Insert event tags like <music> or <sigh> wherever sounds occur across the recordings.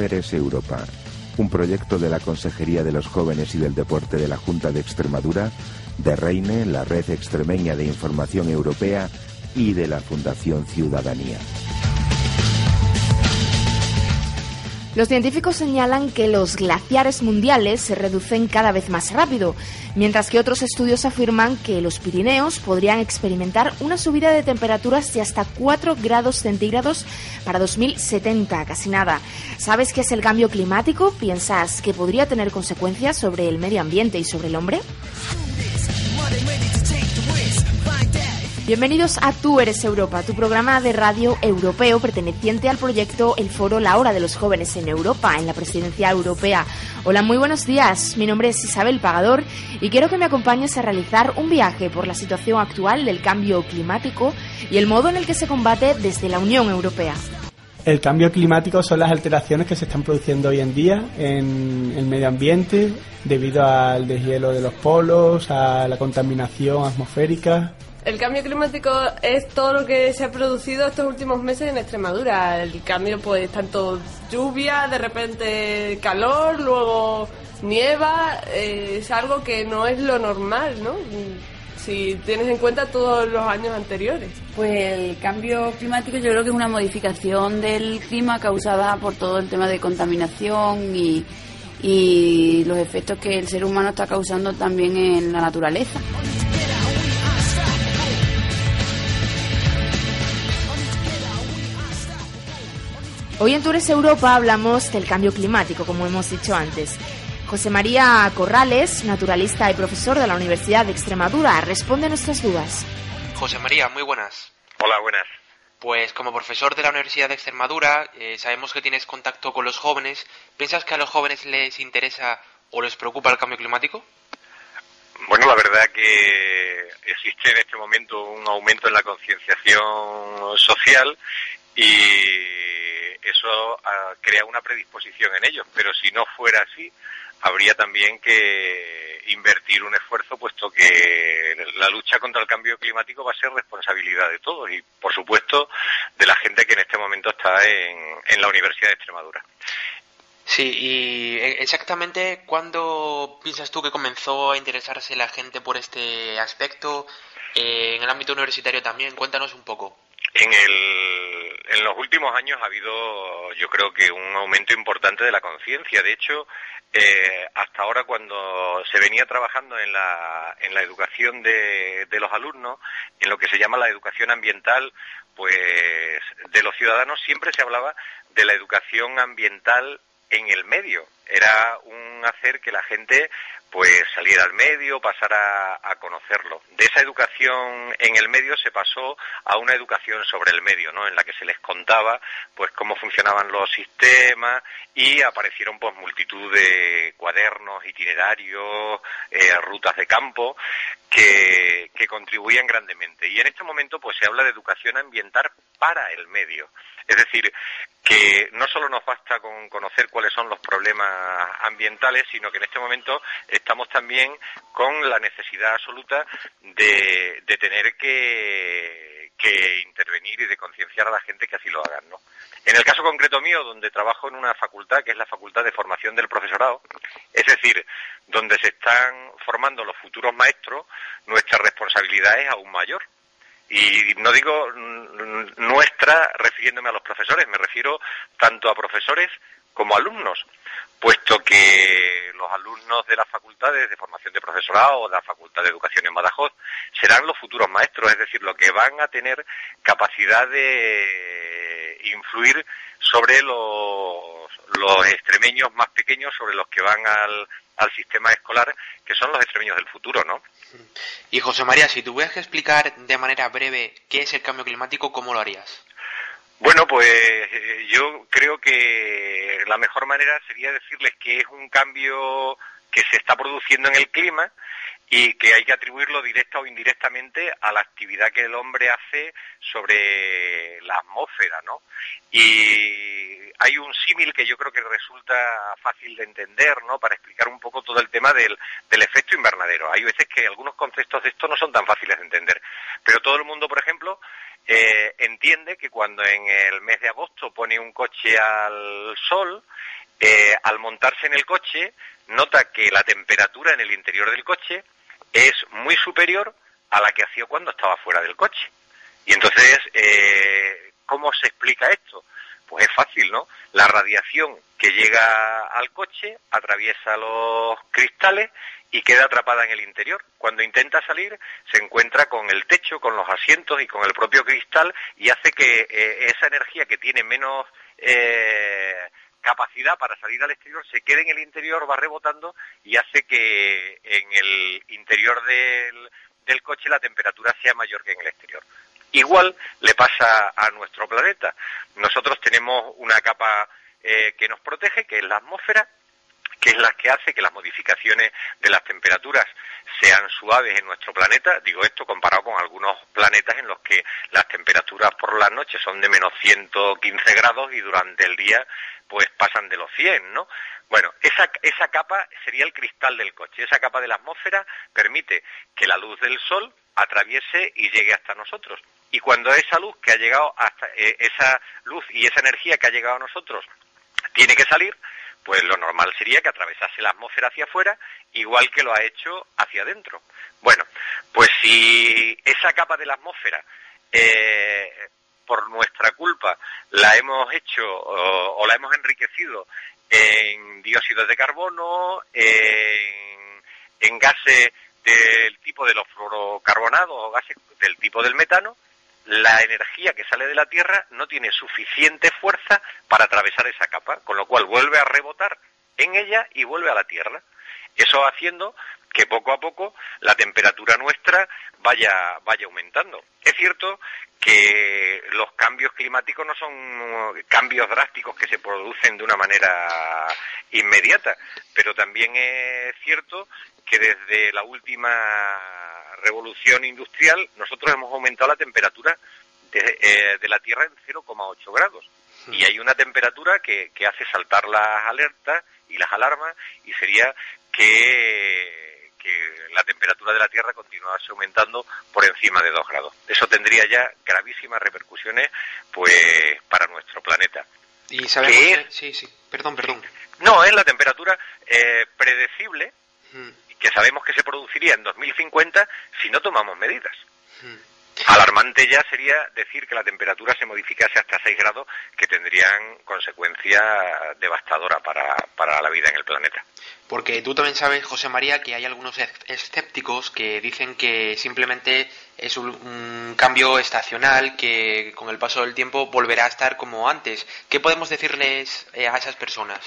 Eres Europa, un proyecto de la Consejería de los Jóvenes y del Deporte de la Junta de Extremadura, de Reine, la Red Extremeña de Información Europea y de la Fundación Ciudadanía. Los científicos señalan que los glaciares mundiales se reducen cada vez más rápido, mientras que otros estudios afirman que los Pirineos podrían experimentar una subida de temperaturas de hasta 4 grados centígrados para 2070, casi nada. ¿Sabes qué es el cambio climático? ¿Piensas que podría tener consecuencias sobre el medio ambiente y sobre el hombre? Bienvenidos a Tú eres Europa, tu programa de radio europeo perteneciente al proyecto El Foro La Hora de los Jóvenes en Europa, en la Presidencia Europea. Hola, muy buenos días. Mi nombre es Isabel Pagador y quiero que me acompañes a realizar un viaje por la situación actual del cambio climático y el modo en el que se combate desde la Unión Europea. El cambio climático son las alteraciones que se están produciendo hoy en día en el medio ambiente debido al deshielo de los polos, a la contaminación atmosférica el cambio climático es todo lo que se ha producido estos últimos meses en Extremadura. El cambio, pues, tanto lluvia, de repente calor, luego nieva, eh, es algo que no es lo normal, ¿no? Si tienes en cuenta todos los años anteriores. Pues el cambio climático yo creo que es una modificación del clima causada por todo el tema de contaminación y, y los efectos que el ser humano está causando también en la naturaleza. Hoy en Tours Europa hablamos del cambio climático, como hemos dicho antes. José María Corrales, naturalista y profesor de la Universidad de Extremadura, responde a nuestras dudas. José María, muy buenas. Hola, buenas. Pues como profesor de la Universidad de Extremadura, eh, sabemos que tienes contacto con los jóvenes. ¿Piensas que a los jóvenes les interesa o les preocupa el cambio climático? Bueno, la verdad que existe en este momento un aumento en la concienciación social y eso ah, crea una predisposición en ellos, pero si no fuera así, habría también que invertir un esfuerzo, puesto que la lucha contra el cambio climático va a ser responsabilidad de todos y, por supuesto, de la gente que en este momento está en, la Universidad de Extremadura. Sí, y e, exactamente cuándo piensas tú que comenzó a interesarse la gente por este aspecto? Eh, en el ámbito universitario también, cuéntanos un poco. En, los últimos años ha habido, yo creo que, un aumento importante de la conciencia. De hecho, eh, hasta ahora cuando se venía trabajando en la, educación de los alumnos, en lo que se llama la educación ambiental, pues de los ciudadanos siempre se hablaba de la educación ambiental en el medio. Era un hacer que la gente pues saliera al medio, pasara a conocerlo. De esa educación en el medio se pasó a una educación sobre el medio, ¿no? En la que se les contaba pues cómo funcionaban los sistemas y aparecieron pues multitud de cuadernos, itinerarios, eh, rutas de campo que, que contribuían grandemente. Y en este momento pues se habla de educación ambiental para el medio. Es decir, que no solo nos basta con conocer cuáles son los problemas ambientales, sino que en este momento estamos también con la necesidad absoluta de, tener que, que, intervenir y de concienciar a la gente que así lo hagan, ¿no? En el caso concreto mío, donde trabajo en una facultad, que es la Facultad de Formación del Profesorado, es decir, donde se están formando los futuros maestros, nuestra responsabilidad es aún mayor y no digo nuestra refiriéndome a los profesores, me refiero tanto a profesores como alumnos, puesto que los alumnos de las facultades de formación de profesorado o de la Facultad de Educación en Badajoz serán los futuros maestros, es decir, los que van a tener capacidad de influir sobre los, los extremeños más pequeños, sobre los que van al, al sistema escolar, que son los extremeños del futuro, ¿no? Y José María, si tuvieras que explicar de manera breve qué es el cambio climático, ¿cómo lo harías? Bueno, pues eh, yo creo que la mejor manera sería decirles que es un cambio que se está produciendo en el clima y que hay que atribuirlo directa o indirectamente a la actividad que el hombre hace sobre la atmósfera, ¿no? Y hay un símil que yo creo que resulta fácil de entender, ¿no? Para explicar un poco todo el tema del, del efecto invernadero. Hay veces que algunos conceptos de esto no son tan fáciles de entender, pero todo el mundo, por ejemplo, eh, entiende que cuando en el mes de agosto pone un coche al sol, eh, al montarse en el coche, nota que la temperatura en el interior del coche es muy superior a la que hacía cuando estaba fuera del coche. Y entonces, eh, ¿cómo se explica esto? Pues es fácil, ¿no? La radiación que llega al coche atraviesa los cristales y queda atrapada en el interior. Cuando intenta salir, se encuentra con el techo, con los asientos y con el propio cristal y hace que eh, esa energía que tiene menos eh, capacidad para salir al exterior se quede en el interior, va rebotando y hace que en el interior del, del coche la temperatura sea mayor que en el exterior. Igual le pasa a nuestro planeta. Nosotros tenemos una capa eh, que nos protege, que es la atmósfera, que es la que hace que las modificaciones de las temperaturas sean suaves en nuestro planeta. Digo esto comparado con algunos planetas en los que las temperaturas por la noche son de menos 115 grados y durante el día pues pasan de los 100, ¿no? Bueno, esa, esa capa sería el cristal del coche. Esa capa de la atmósfera permite que la luz del sol atraviese y llegue hasta nosotros. Y cuando esa luz que ha llegado hasta eh, esa luz y esa energía que ha llegado a nosotros tiene que salir, pues lo normal sería que atravesase la atmósfera hacia afuera, igual que lo ha hecho hacia adentro. Bueno, pues si esa capa de la atmósfera eh, por nuestra culpa la hemos hecho o, la hemos enriquecido en dióxido de carbono, en gases del tipo de los fluorocarbonados o gases del tipo del metano, la energía que sale de la Tierra no tiene suficiente fuerza para atravesar esa capa, con lo cual vuelve a rebotar en ella y vuelve a la Tierra. Eso haciendo que poco a poco la temperatura nuestra vaya, vaya aumentando. Es cierto que los cambios climáticos no son cambios drásticos que se producen de una manera inmediata, pero también es cierto que desde la última revolución industrial nosotros hemos aumentado la temperatura de, eh, de la Tierra en 0,8 grados. Y hay una temperatura que, que hace saltar las alertas y las alarmas y sería que, que la temperatura de la Tierra continuase aumentando por encima de 2 grados. Eso tendría ya gravísimas repercusiones pues para nuestro planeta. Y sabemos que, sí, sí, perdón, perdón. No, es la temperatura eh, predecible que sabemos que se produciría en 2050 si no tomamos medidas. Alarmante ya sería decir que la temperatura se modificase hasta 6 grados, que tendrían consecuencia devastadora para, para la vida en el planeta. Porque tú también sabes, José María, que hay algunos escépticos que dicen que simplemente es un, un, cambio estacional que con el paso del tiempo volverá a estar como antes. ¿Qué podemos decirles eh, a esas personas?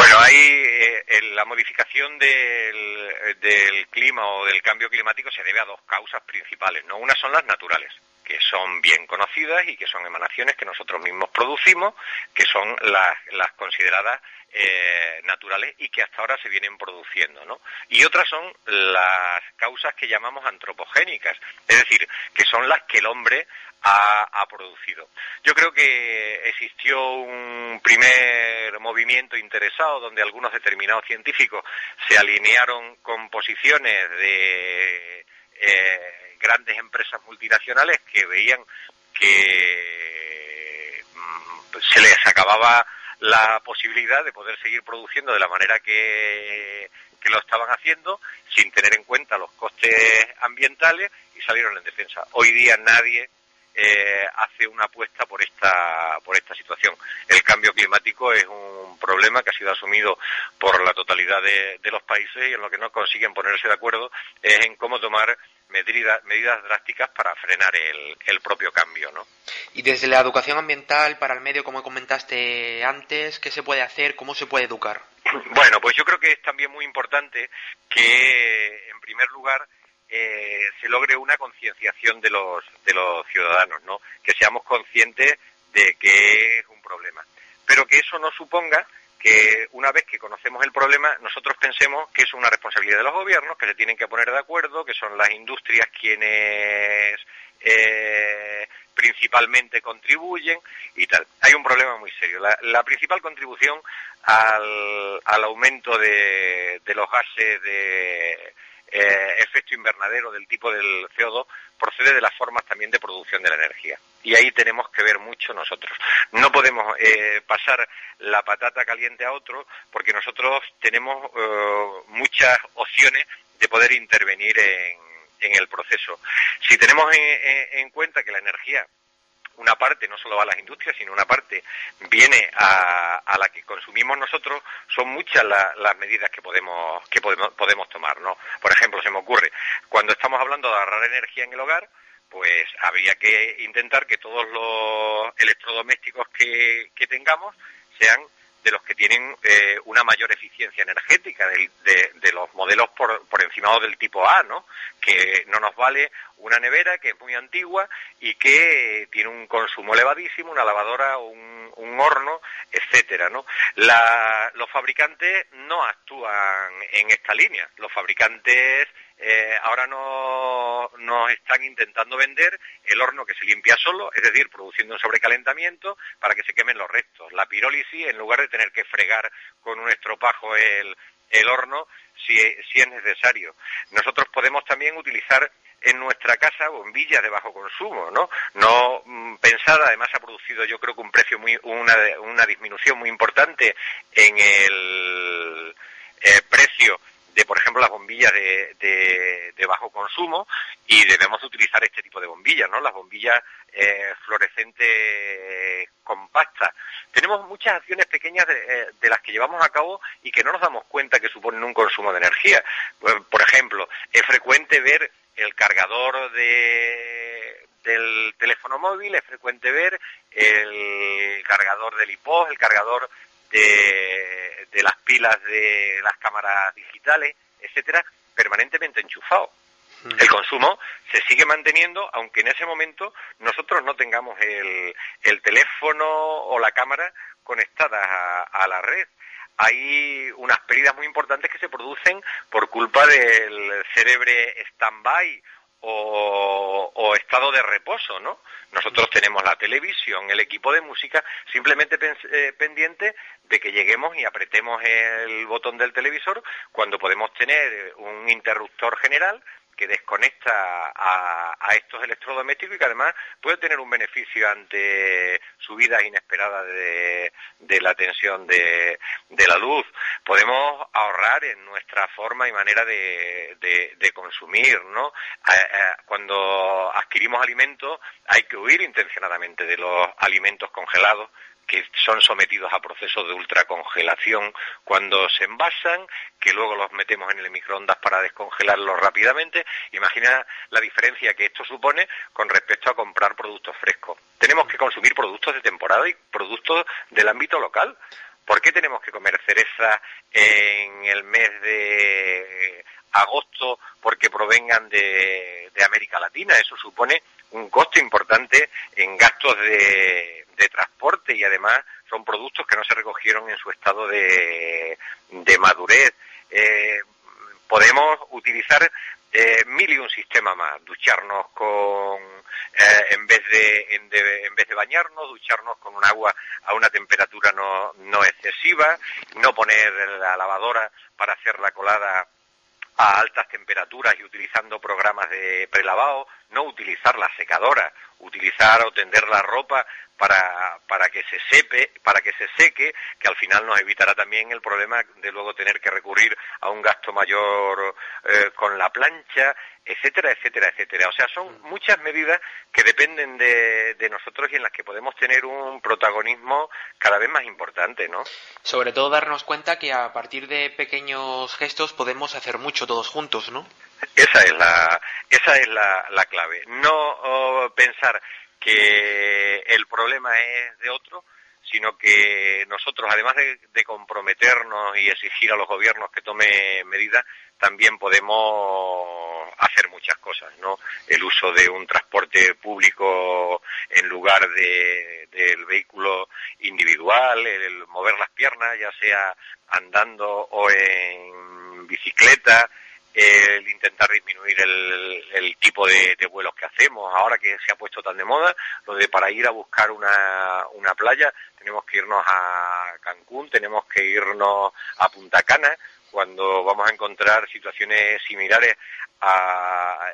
Bueno, hay eh, la modificación del, del, clima o del cambio climático se debe a dos causas principales, ¿no? Una son las naturales, que son bien conocidas y que son emanaciones que nosotros mismos producimos, que son las, las consideradas eh, naturales y que hasta ahora se vienen produciendo, ¿no? Y otras son las causas que llamamos antropogénicas, es decir, que son las que el hombre ha, producido. Yo creo que existió un primer movimiento interesado donde algunos determinados científicos se alinearon con posiciones de eh, grandes empresas multinacionales que veían que mm, se les acababa la posibilidad de poder seguir produciendo de la manera que, que lo estaban haciendo sin tener en cuenta los costes ambientales y salieron en defensa. Hoy día nadie eh, hace una apuesta por esta, por esta situación. El cambio climático es un problema que ha sido asumido por la totalidad de, los países y en lo que no consiguen ponerse de acuerdo es en cómo tomar medidas, medidas drásticas para frenar el, el, propio cambio, ¿no? Y desde la educación ambiental para el medio, como comentaste antes, ¿qué se puede hacer? ¿Cómo se puede educar? <clears throat> Bueno, pues yo creo que es también muy importante que, en primer lugar, eh, se logre una concienciación de los, de los ciudadanos, ¿no? Que seamos conscientes de que es un problema. Pero que eso no suponga que una vez que conocemos el problema, nosotros pensemos que es una responsabilidad de los gobiernos, que se tienen que poner de acuerdo, que son las industrias quienes eh, principalmente contribuyen y tal. Hay un problema muy serio. La, principal contribución al, al aumento de, de, los gases de eh, efecto invernadero del tipo del CO2 procede de las formas también de producción de la energía. Y ahí tenemos que ver mucho nosotros. No podemos eh, pasar la patata caliente a otro porque nosotros tenemos eh, muchas opciones de poder intervenir en, en el proceso. Si tenemos en cuenta que la energía una parte no solo va a las industrias, sino una parte viene a, la que consumimos nosotros, son muchas las medidas que podemos, que podemos, podemos tomar, ¿no? Por ejemplo, se me ocurre, cuando estamos hablando de ahorrar energía en el hogar, pues habría que intentar que todos los electrodomésticos que, que tengamos sean de los que tienen eh, una mayor eficiencia energética, de, de, los modelos por, por encima del tipo A, ¿no? Que no nos vale una nevera que es muy antigua y que tiene un consumo elevadísimo, una lavadora, un, un horno, etcétera, ¿no? La, los fabricantes no actúan en esta línea. Los fabricantes eh, ahora no, nos están intentando vender el horno que se limpia solo, es decir, produciendo un sobrecalentamiento para que se quemen los restos. La pirólisis, en lugar de tener que fregar con un estropajo el, el horno, si, si es necesario. Nosotros podemos también utilizar en nuestra casa bombillas de bajo consumo, ¿no? No mm, pensada, además ha producido yo creo que un precio muy, una, una disminución muy importante en el eh, precio por ejemplo, las bombillas de, de, bajo consumo y debemos utilizar este tipo de bombillas, ¿no? Las bombillas eh, fluorescentes compactas. Tenemos muchas acciones pequeñas eh, de, las que llevamos a cabo y que no nos damos cuenta que suponen un consumo de energía. Pues, por ejemplo, es frecuente ver el cargador de, del teléfono móvil, es frecuente ver el cargador del iPod, el cargador de, de las pilas de las cámaras digitales, etcétera, permanentemente enchufado. Mm. El consumo se sigue manteniendo, aunque en ese momento nosotros no tengamos el, el teléfono o la cámara conectada a, la red hay unas pérdidas muy importantes que se producen por culpa del cerebro stand-by o, estado de reposo, ¿no? Nosotros tenemos la televisión, el equipo de música, simplemente eh, pendiente de que lleguemos y apretemos el botón del televisor cuando podemos tener un interruptor general que desconecta a, estos electrodomésticos y que además puede tener un beneficio ante subidas inesperadas de, la tensión de, la luz. Podemos ahorrar en nuestra forma y manera de, consumir, ¿no? Cuando adquirimos alimentos hay que huir intencionadamente de los alimentos congelados que son sometidos a procesos de ultracongelación cuando se envasan, que luego los metemos en el microondas para descongelarlos rápidamente. Imagina la diferencia que esto supone con respecto a comprar productos frescos. Tenemos que consumir productos de temporada y productos del ámbito local. ¿Por qué tenemos que comer cereza en el mes de agosto porque provengan de, América Latina? Eso supone un costo importante en gastos de de transporte y además son productos que no se recogieron en su estado de, de madurez. Eh, podemos utilizar eh, mil y un sistema más, ducharnos con, eh, en, vez de, en, en, vez de bañarnos, ducharnos con un agua a una temperatura no, no excesiva, no poner la lavadora para hacer la colada a altas temperaturas y utilizando programas de prelavado, no utilizar la secadora, utilizar o tender la ropa para, para que se sepe, para que se seque, que al final nos evitará también el problema de luego tener que recurrir a un gasto mayor eh, con la plancha, etcétera, etcétera, etcétera. O sea, son muchas medidas que dependen de, de, nosotros y en las que podemos tener un protagonismo cada vez más importante, ¿no? Sobre todo darnos cuenta que a partir de pequeños gestos podemos hacer mucho todos juntos, ¿no? Esa es la, esa es la, la clave. No oh, pensar que el problema es de otro, sino que nosotros, además de, comprometernos y exigir a los gobiernos que tome medidas, también podemos hacer muchas cosas, ¿no? El uso de un transporte público en lugar de, del vehículo individual, el mover las piernas, ya sea andando o en bicicleta, el intentar disminuir el, tipo de, vuelos que hacemos. Ahora que se ha puesto tan de moda, lo de para ir a buscar una, una playa, tenemos que irnos a Cancún, tenemos que irnos a Punta Cana, cuando vamos a encontrar situaciones similares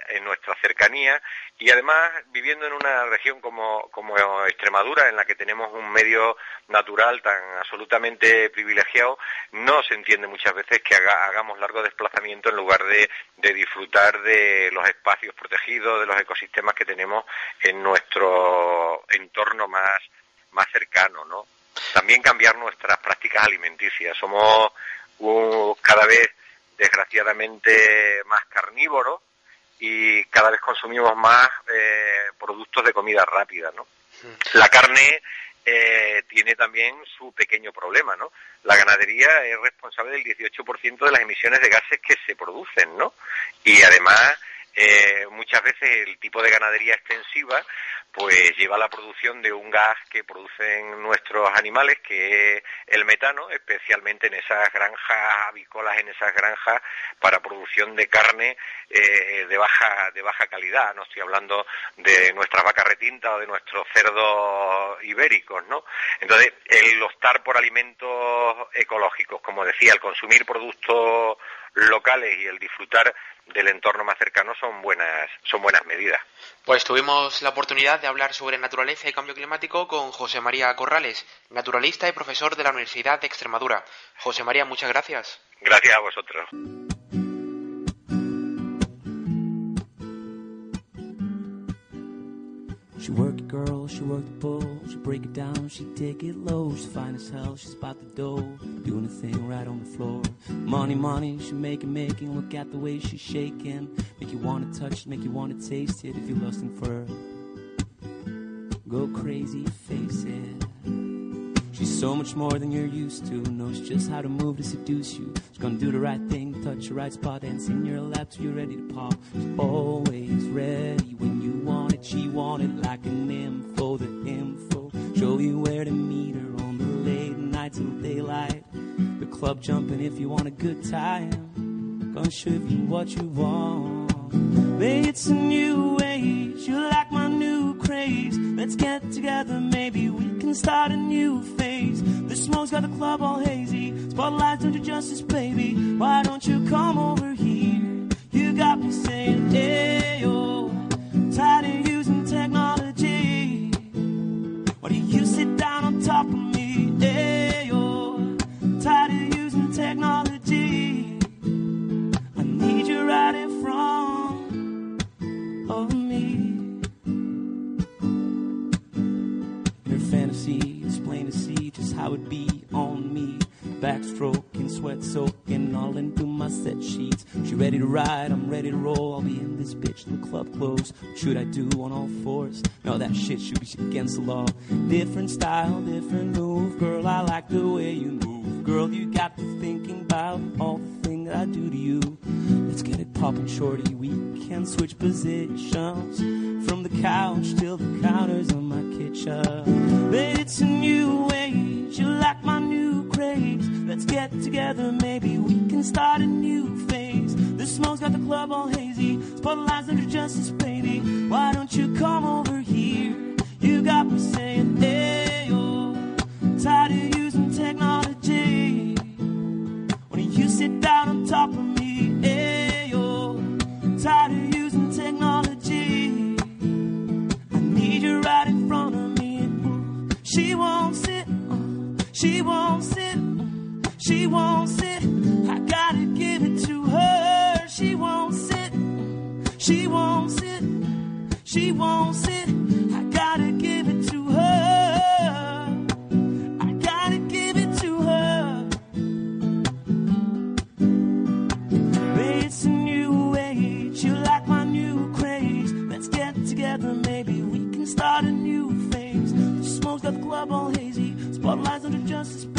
en nuestra cercanía y además viviendo en una región como, como Extremadura en la que tenemos un medio natural tan absolutamente privilegiado no se entiende muchas veces que hagamos largo desplazamiento en lugar de, de disfrutar de los espacios protegidos de los ecosistemas que tenemos en nuestro entorno más, más cercano ¿no? también cambiar nuestras prácticas alimenticias somos cada vez desgraciadamente más carnívoro y cada vez consumimos más eh, productos de comida rápida, ¿no? Mm. La carne eh, tiene también su pequeño problema, ¿no? La ganadería es responsable del 18% de las emisiones de gases que se producen, ¿no? Y además eh, muchas veces el tipo de ganadería extensiva pues lleva la producción de un gas que producen nuestros animales, que es el metano, especialmente en esas granjas avícolas, en esas granjas para producción de carne eh, de baja de baja calidad. No estoy hablando de nuestras vacas retintas o de nuestros cerdos ibéricos, ¿no? Entonces, el optar por alimentos ecológicos, como decía, el consumir productos locales y el disfrutar del entorno más cercano son buenas, son buenas medidas. Pues tuvimos la oportunidad hablar sobre naturaleza y cambio climático con José María Corrales, naturalista y profesor de la Universidad de Extremadura. José María, muchas gracias. Gracias a vosotros. She work it, girl, she work the bull. She break it down, she take it low. She's fine as hell, she's about the dough. Doing a thing right on the floor. Money, money, she make it, making. Look at the way she's shaking. Make you wanna touch it, make you wanna taste it if you're lusting for her. Go crazy, face it. She's so much more than you're used to. Knows just how to move to seduce you. She's gonna do the right thing, touch the right spot, and in your lap till you're ready to pop. She's always ready when you want it. She want it like an info, the info. Show you where to meet her on the late night till daylight. The club jumping if you want a good time. Gonna show you what you want. It's a new age. You like craze. Let's get together, maybe we can start a new phase. The smoke's got the club all hazy. Spotlights do justice, baby. Why don't you come over here? You got me saying, hey, sweat soaking, all into my set sheets. She ready to ride, I'm ready to roll. I'll be in this bitch till the club close. What should I do on all fours? No, that shit should be against the law. Different style, different move. Girl, I like the way you move. Girl, you got me thinking about all the things I do to you. Let's get it poppin', shorty. We can switch positions from the couch till the counters on my kitchen. But it's a new age, you like my new craze. Let's get together, maybe we can start a new phase. The smoke's got the club all hazy. Spotlights under justice, baby. Why don't you come over here? You got me saying, hey, yo, tired of using technology. When you sit down on top of me, hey, yo, tired of using technology. I need you right in front of me. She won't sit, uh, she won't sit. She wants it. I gotta give it to her. She wants it. She wants it. She wants it. I gotta give it to her. I gotta give it to her. Babe, it's a new age. You like my new craze. Let's get together, maybe we can start a new phase. The smoke's got the club all hazy. Spotlights under justice.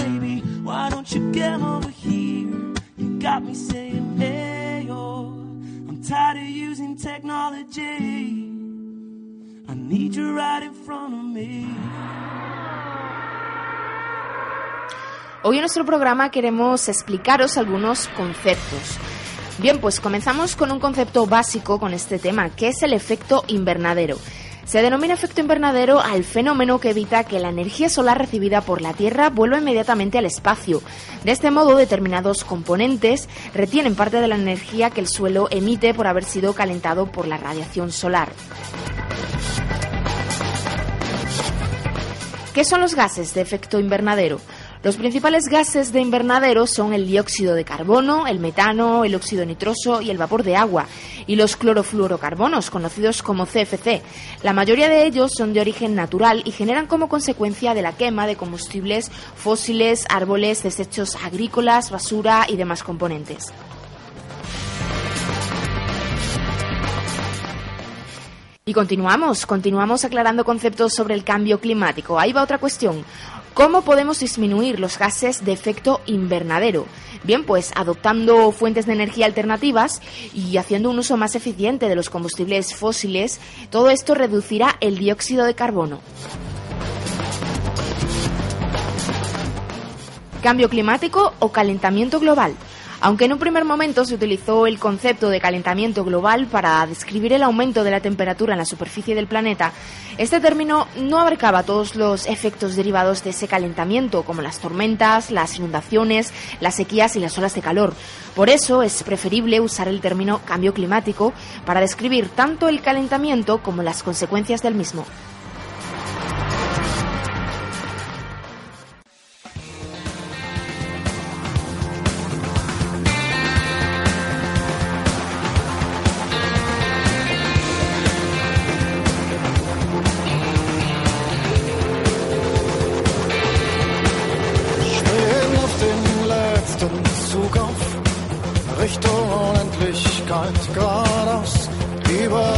Why don't you get over here? You got me saying, hey. I'm tired of using technology. I need you right in front of me. Hoy en nuestro programa queremos explicaros algunos conceptos. Bien, pues comenzamos con un concepto básico con este tema, que es el efecto invernadero. Se denomina efecto invernadero al fenómeno que evita que la energía solar recibida por la Tierra vuelva inmediatamente al espacio. De este modo, determinados componentes retienen parte de la energía que el suelo emite por haber sido calentado por la radiación solar. ¿Qué son los gases de efecto invernadero? Los principales gases de invernadero son el dióxido de carbono, el metano, el óxido nitroso y el vapor de agua, y los clorofluorocarbonos, conocidos como CFC. La mayoría de ellos son de origen natural y generan como consecuencia de la quema de combustibles fósiles, árboles, desechos agrícolas, basura y demás componentes. Y continuamos, continuamos aclarando conceptos sobre el cambio climático. Ahí va otra cuestión. ¿Cómo podemos disminuir los gases de efecto invernadero? Bien, pues adoptando fuentes de energía alternativas y haciendo un uso más eficiente de los combustibles fósiles, todo esto reducirá el dióxido de carbono. Cambio climático o calentamiento global. Aunque en un primer momento se utilizó el concepto de calentamiento global para describir el aumento de la temperatura en la superficie del planeta, este término no abarcaba todos los efectos derivados de ese calentamiento, como las tormentas, las inundaciones, las sequías y las olas de calor. Por eso es preferible usar el término cambio climático para describir tanto el calentamiento como las consecuencias del mismo. les clares i va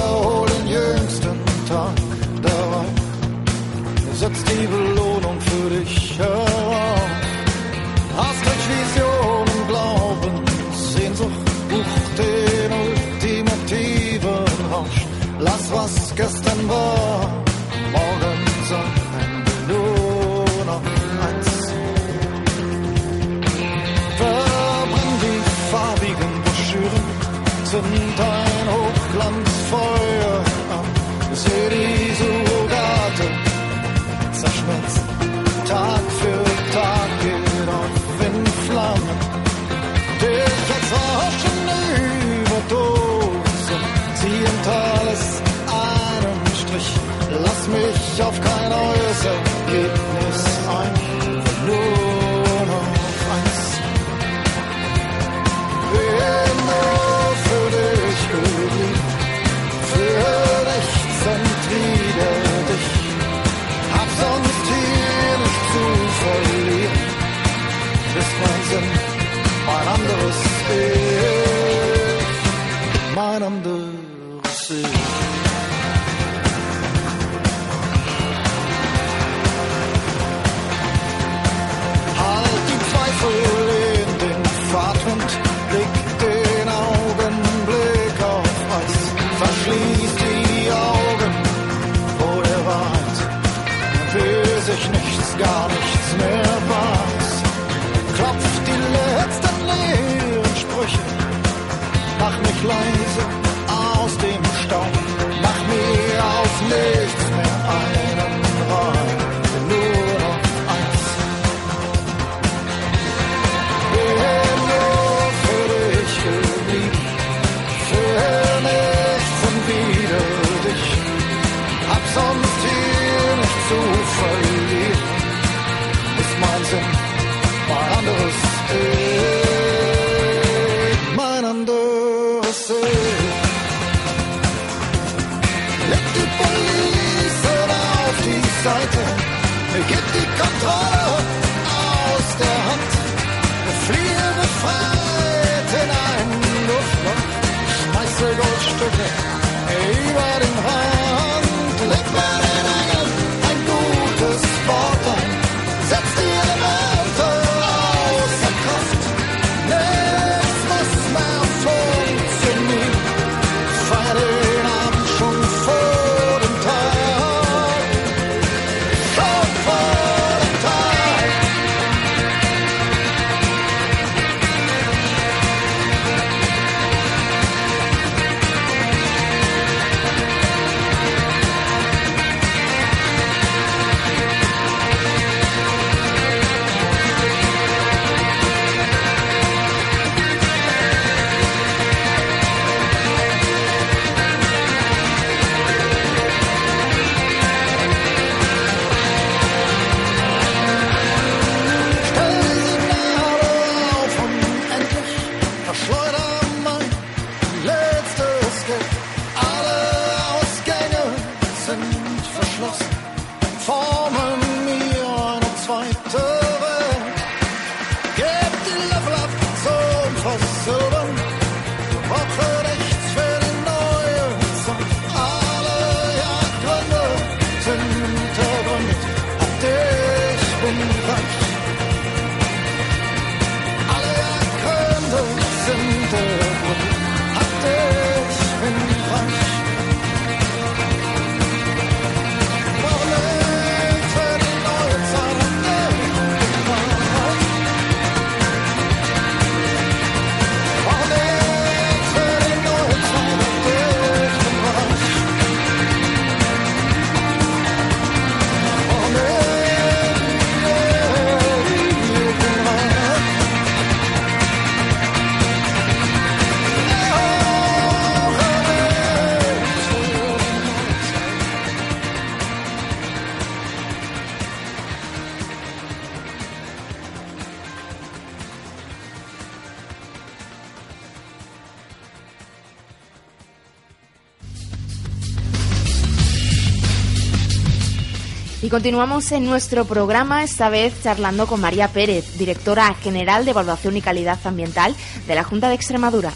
Y continuamos en nuestro programa, esta vez charlando con María Pérez, directora general de Evaluación y Calidad Ambiental de la Junta de Extremadura.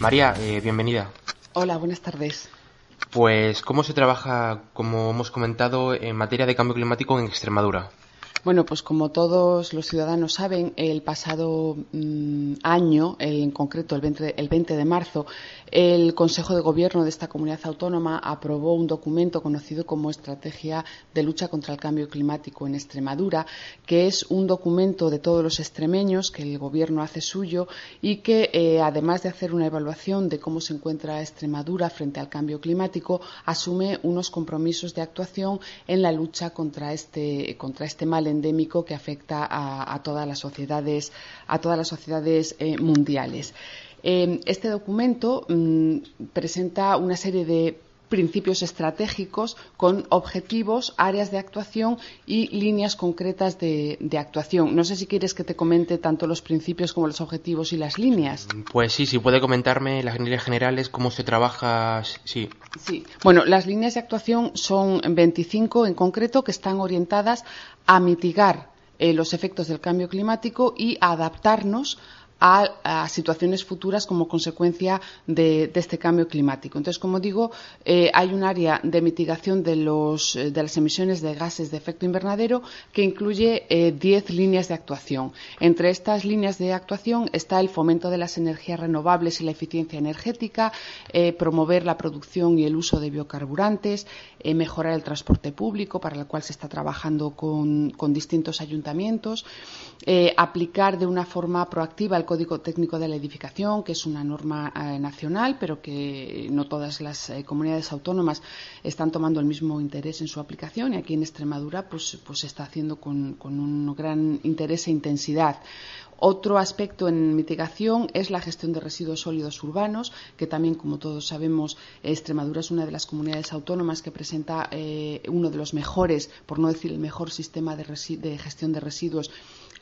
María, eh, bienvenida. Hola, buenas tardes. Pues, ¿cómo se trabaja, como hemos comentado, en materia de cambio climático en Extremadura? Bueno, pues como todos los ciudadanos saben, el pasado mm, año, el- en concreto el 20, de- el 20 de marzo, el Consejo de Gobierno de esta comunidad autónoma aprobó un documento conocido como Estrategia de Lucha contra el Cambio Climático en Extremadura, que es un documento de todos los extremeños que el Gobierno hace suyo y que, eh, además de hacer una evaluación de cómo se encuentra Extremadura frente al cambio climático, asume unos compromisos de actuación en la lucha contra este, este mal endémico que afecta a, a todas las sociedades, a todas las sociedades eh, mundiales. Eh, este documento mm, presenta una serie de principios estratégicos con objetivos, áreas de actuación y líneas concretas de, de actuación. No sé si quieres que te comente tanto los principios como los objetivos y las líneas. Pues sí, si puede comentarme las líneas generales, cómo se trabaja, sí. Sí. Bueno, las líneas de actuación son 25 en concreto que están orientadas a mitigar eh, los efectos del cambio climático y a adaptarnos a, situaciones futuras como consecuencia de, este cambio climático. Entonces, como digo, eh, hay un área de mitigación de, los, eh, de las emisiones de gases de efecto invernadero que incluye eh, 10 líneas de actuación. Entre estas líneas de actuación está el fomento de las energías renovables y la eficiencia energética, eh, promover la producción y el uso de biocarburantes, eh, mejorar el transporte público, para el cual se está trabajando con, con distintos ayuntamientos, eh, aplicar de una forma proactiva el Código Técnico de la Edificación, que es una norma eh, nacional, pero que no todas las eh, comunidades autónomas están tomando el mismo interés en su aplicación y aquí en Extremadura pues, pues se está haciendo con, con un gran interés e intensidad. Otro aspecto en mitigación es la gestión de residuos sólidos urbanos, que también, como todos sabemos, Extremadura es una de las comunidades autónomas que presenta eh, uno de los mejores, por no decir el mejor sistema de, gestión de residuos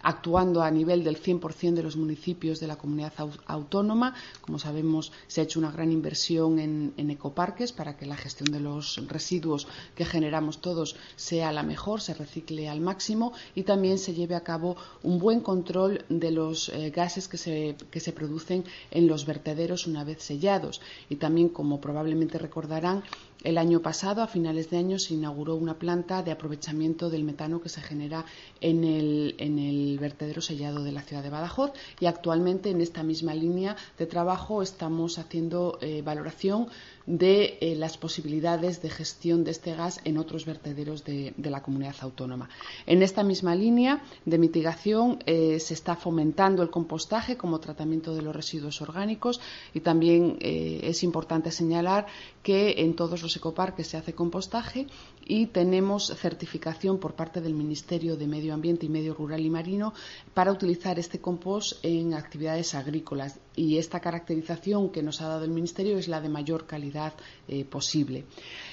actuando a nivel del 100% de los municipios de la comunidad autónoma. Como sabemos, se ha hecho una gran inversión en, ecoparques para que la gestión de los residuos que generamos todos sea la mejor, se recicle al máximo y también se lleve a cabo un buen control de los eh, gases que se, que se producen en los vertederos una vez sellados. Y también, como probablemente recordarán, el año pasado, a finales de año, se inauguró una planta de aprovechamiento del metano que se genera en el, en el vertedero sellado de la ciudad de Badajoz. Y actualmente en esta misma línea de trabajo estamos haciendo eh, valoración de eh, las posibilidades de gestión de este gas en otros vertederos de, la comunidad autónoma. En esta misma línea de mitigación eh, se está fomentando el compostaje como tratamiento de los residuos orgánicos y también eh, es importante señalar que en todos los ecoparques se hace compostaje y tenemos certificación por parte del Ministerio de Medio Ambiente y Medio Rural y Marino para utilizar este compost en actividades agrícolas y esta caracterización que nos ha dado el Ministerio es la de mayor calidad eh, posible.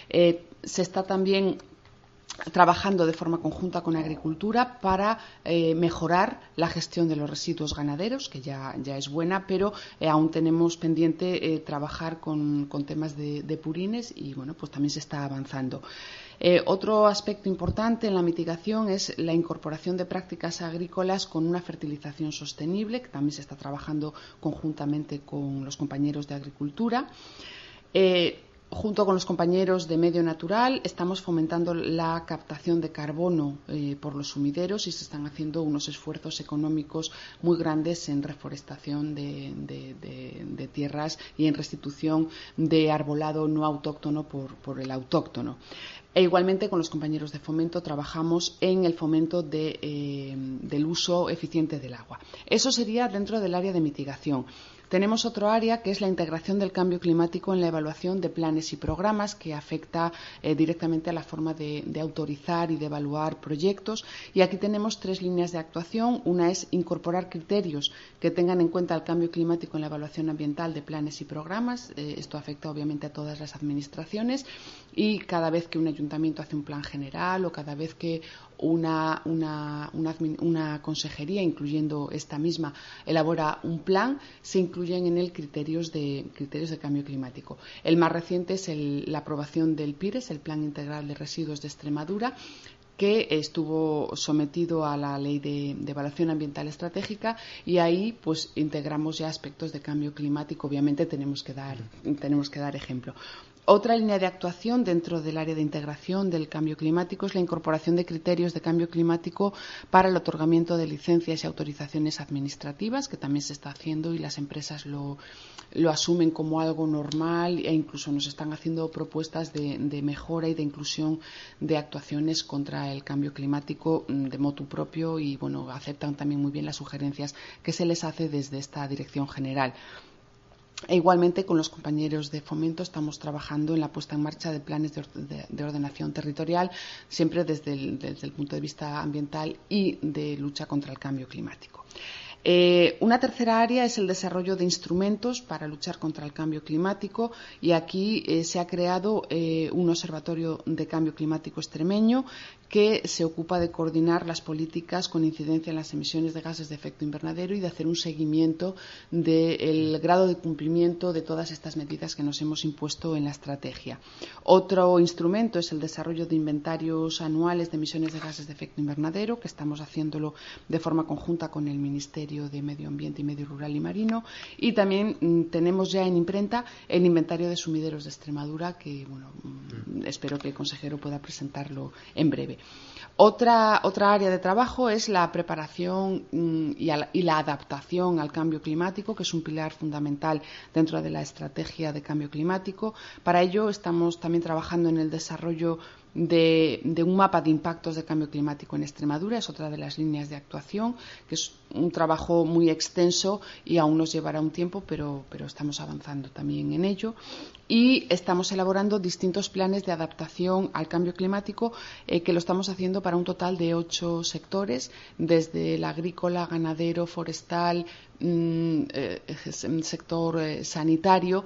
Eh, se está también trabajando de forma conjunta con Agricultura para eh, mejorar la gestión de los residuos ganaderos, que ya, es buena, pero aún tenemos pendiente trabajar con, temas de, de, purines y bueno, pues también se está avanzando. Otro aspecto importante en la mitigación es la incorporación de prácticas agrícolas con una fertilización sostenible, que también se está trabajando conjuntamente con los compañeros de Agricultura. Eh, junto con los compañeros de Medio Natural, estamos fomentando la captación de carbono eh, por los sumideros y se están haciendo unos esfuerzos económicos muy grandes en reforestación de, tierras y en restitución de arbolado no autóctono por, el autóctono. E igualmente con los compañeros de fomento trabajamos en el fomento eh, del uso eficiente del agua. Eso sería dentro del área de mitigación. Tenemos otro área que es la integración del cambio climático en la evaluación de planes y programas que afecta eh, directamente a la forma de, autorizar y de evaluar proyectos. Y aquí tenemos tres líneas de actuación. Una es incorporar criterios que tengan en cuenta el cambio climático en la evaluación ambiental de planes y programas. Eh, esto afecta obviamente a todas las administraciones y cada vez que un ayuntamiento hace un plan general o cada vez que una, una, consejería, incluyendo esta misma, elabora un plan, se incluyen en él criterios de, criterios de cambio climático. El más reciente es la aprobación del PIRES, el Plan Integral de Residuos de Extremadura, que estuvo sometido a la ley de, evaluación ambiental estratégica y ahí pues integramos ya aspectos de cambio climático obviamente tenemos que dar tenemos que dar ejemplo otra línea de actuación dentro del área de integración del cambio climático es la incorporación de criterios de cambio climático para el otorgamiento de licencias y autorizaciones administrativas, que también se está haciendo y las empresas lo, asumen como algo normal e incluso nos están haciendo propuestas de, mejora y de inclusión de actuaciones contra el cambio climático mm, de motu propio y bueno, aceptan también muy bien las sugerencias que se les hace desde esta dirección general. E igualmente con los compañeros de fomento estamos trabajando en la puesta en marcha de planes de, ordenación territorial, siempre desde el punto de vista ambiental y de lucha contra el cambio climático. Eh, una tercera área es el desarrollo de instrumentos para luchar contra el cambio climático y aquí eh, se ha creado eh, un observatorio de cambio climático extremeño que se ocupa de coordinar las políticas con incidencia en las emisiones de gases de efecto invernadero y de hacer un seguimiento del grado de cumplimiento de todas estas medidas que nos hemos impuesto en la estrategia. Otro instrumento es el desarrollo de inventarios anuales de emisiones de gases de efecto invernadero, que estamos haciéndolo de forma conjunta con el Ministerio de Medio Ambiente y Medio Rural y Marino. Y también mm, tenemos ya en imprenta el inventario de sumideros de Extremadura, que bueno, mm, espero que el consejero pueda presentarlo en breve. Otra, otra área de trabajo es la preparación mm, y, y, la adaptación al cambio climático, que es un pilar fundamental dentro de la estrategia de cambio climático. Para ello estamos también trabajando en el desarrollo de, un mapa de impactos de cambio climático en Extremadura, es otra de las líneas de actuación, que es un trabajo muy extenso y aún nos llevará un tiempo, pero, estamos avanzando también en ello. Y estamos elaborando distintos planes de adaptación al cambio climático eh, que lo estamos haciendo para un total de ocho sectores, desde el agrícola, ganadero, forestal, mm, eh, sector eh, sanitario,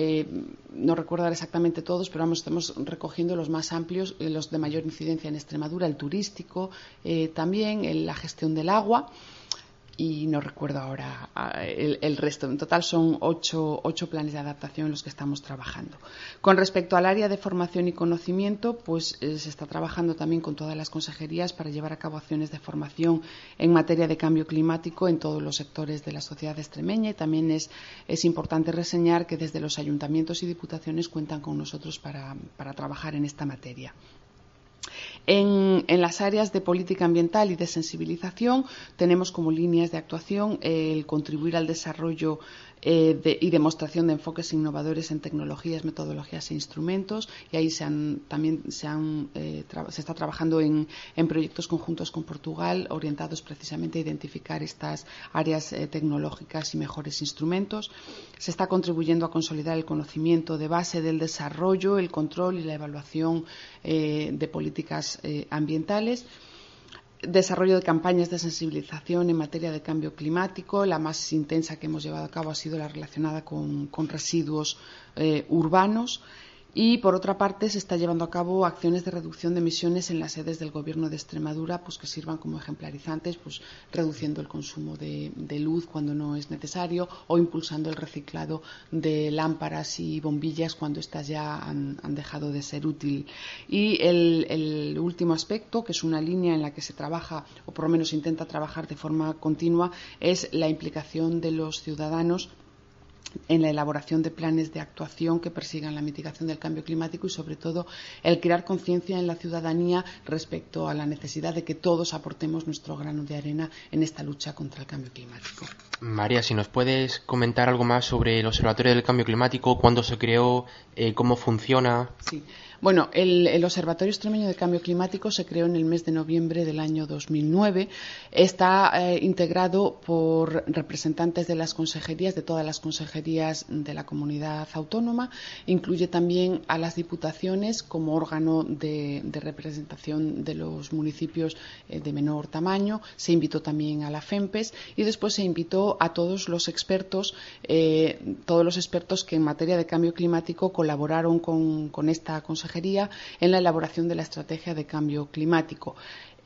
eh, no recuerdo exactamente todos, pero vamos, estamos recogiendo los más amplios, eh, los de mayor incidencia en Extremadura, el turístico, eh, también la gestión del agua y no recuerdo ahora ah, el, resto. En total son ocho, planes de adaptación en los que estamos trabajando. Con respecto al área de formación y conocimiento, pues eh, se está trabajando también con todas las consejerías para llevar a cabo acciones de formación en materia de cambio climático en todos los sectores de la sociedad extremeña y también es, importante reseñar que desde los ayuntamientos y diputaciones cuentan con nosotros para trabajar en esta materia. En, las áreas de política ambiental y de sensibilización. Tenemos como líneas de actuación el contribuir al desarrollo eh, y demostración de enfoques innovadores en tecnologías, metodologías e instrumentos. Y ahí se también eh, se, está trabajando en, proyectos conjuntos con Portugal orientados precisamente a identificar estas áreas eh, tecnológicas y mejores instrumentos. Se está contribuyendo a consolidar el conocimiento de base del desarrollo, el control y la evaluación de políticas ambientales desarrollo de campañas de sensibilización en materia de cambio climático. La más intensa que hemos llevado a cabo ha sido la relacionada con, residuos eh, urbanos y, por otra parte, se está llevando a cabo acciones de reducción de emisiones en las sedes del Gobierno de Extremadura, pues que sirvan como ejemplarizantes, pues reduciendo el consumo de, luz cuando no es necesario o impulsando el reciclado de lámparas y bombillas cuando éstas ya han, dejado de ser útil. Y el último aspecto, que es una línea en la que se trabaja, o por lo menos intenta trabajar de forma continua, es la implicación de los ciudadanos en la elaboración de planes de actuación que persigan la mitigación del cambio climático y, sobre todo, el crear conciencia en la ciudadanía respecto a la necesidad de que todos aportemos nuestro grano de arena en esta lucha contra el cambio climático. María, si nos puedes comentar algo más sobre el Observatorio del Cambio Climático, cuándo se creó, eh, cómo funciona. Sí. Bueno, el, Observatorio Extremeño de Cambio Climático se creó en el mes de noviembre del año 2009. Está eh, integrado por representantes de las consejerías, de todas las consejerías de la comunidad autónoma. Incluye también a las diputaciones como órgano de, representación de los municipios eh, de menor tamaño. Se invitó también a la FEMPES y después se invitó a todos los expertos, eh, todos los expertos que en materia de cambio climático colaboraron con, con esta consejería en la elaboración de la estrategia de cambio climático.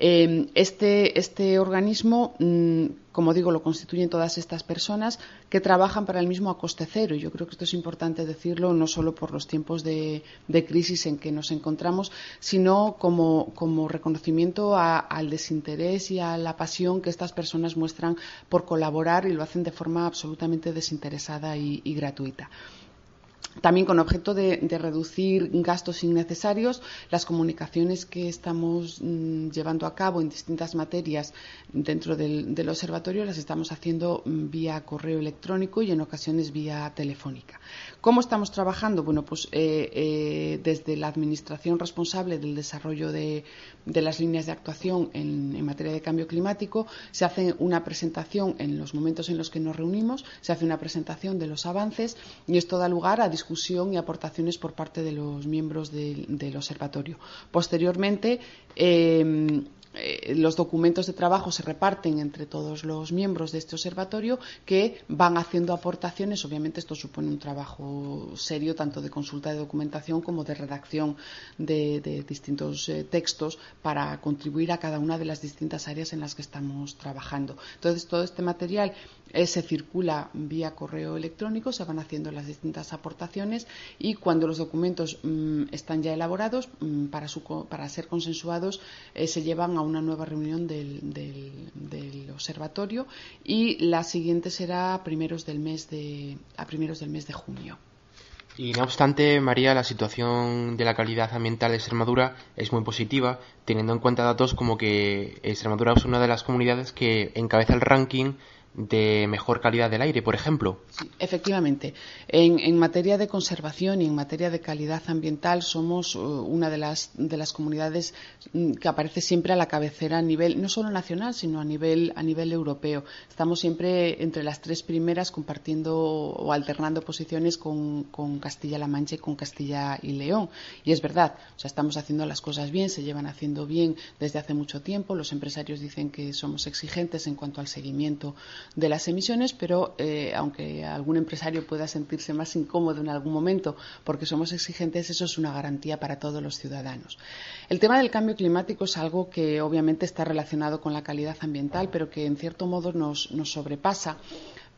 Eh, este, este, organismo, mm, como digo, lo constituyen todas estas personas que trabajan para el mismo a coste cero. Yo creo que esto es importante decirlo no solo por los tiempos de, crisis en que nos encontramos, sino como, reconocimiento al desinterés y a la pasión que estas personas muestran por colaborar y lo hacen de forma absolutamente desinteresada y gratuita también con objeto de, reducir gastos innecesarios, las comunicaciones que estamos mm, llevando a cabo en distintas materias dentro del, observatorio las estamos haciendo mm, vía correo electrónico y en ocasiones vía telefónica. ¿Cómo estamos trabajando? Bueno, pues eh, eh, desde la Administración responsable del desarrollo de, las líneas de actuación en, en, materia de cambio climático se hace una presentación en los momentos en los que nos reunimos, se hace una presentación de los avances y esto da lugar a discusión y aportaciones por parte de los miembros del, observatorio. Posteriormente, eh, eh, los documentos de trabajo se reparten entre todos los miembros de este observatorio que van haciendo aportaciones. Obviamente esto supone un trabajo serio tanto de consulta de documentación como de redacción de, distintos eh, textos para contribuir a cada una de las distintas áreas en las que estamos trabajando. Entonces todo este material eh, se circula vía correo electrónico, se van haciendo las distintas aportaciones y cuando los documentos mm, están ya elaborados mm, para, para, ser consensuados se llevan a una nueva reunión del, del, observatorio y la siguiente será a primeros del mes de, a primeros del mes de junio. Y no obstante, María, la situación de la calidad ambiental de Extremadura es muy positiva, teniendo en cuenta datos como que Extremadura es una de las comunidades que encabeza el ranking de mejor calidad del aire, por ejemplo. Sí, efectivamente. En, materia de conservación y en materia de calidad ambiental somos uh, una de las, de las comunidades mm, que aparece siempre a la cabecera a nivel, no solo nacional, sino a nivel, a nivel europeo. Estamos siempre entre las tres primeras compartiendo o alternando posiciones con, con Castilla-La Mancha y con Castilla y León. Y es verdad, o sea, estamos haciendo las cosas bien, se llevan haciendo bien desde hace mucho tiempo. Los empresarios dicen que somos exigentes en cuanto al seguimiento de las emisiones, pero eh, aunque algún empresario pueda sentirse más incómodo en algún momento porque somos exigentes, eso es una garantía para todos los ciudadanos. El tema del cambio climático es algo que obviamente está relacionado con la calidad ambiental, pero que en cierto modo nos, nos sobrepasa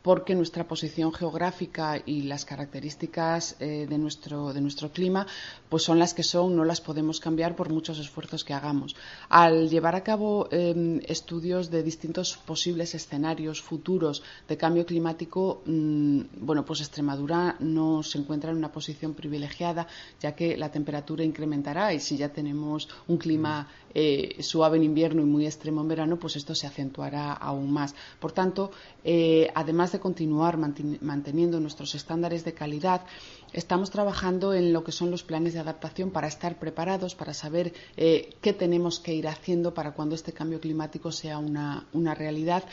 porque nuestra posición geográfica y las características eh, de, nuestro, de nuestro clima pues son las que son, no las podemos cambiar por muchos esfuerzos que hagamos. Al llevar a cabo eh, estudios de distintos posibles escenarios futuros de cambio climático, mmm, bueno, pues Extremadura no se encuentra en una posición privilegiada, ya que la temperatura incrementará y si ya tenemos un clima eh, suave en invierno y muy extremo en verano, pues esto se acentuará aún más. Por tanto, eh, además de continuar manteniendo nuestros estándares de calidad, estamos trabajando en lo que son los planes de adaptación para estar preparados, para saber eh, qué tenemos que ir haciendo para cuando este cambio climático sea una, una realidad,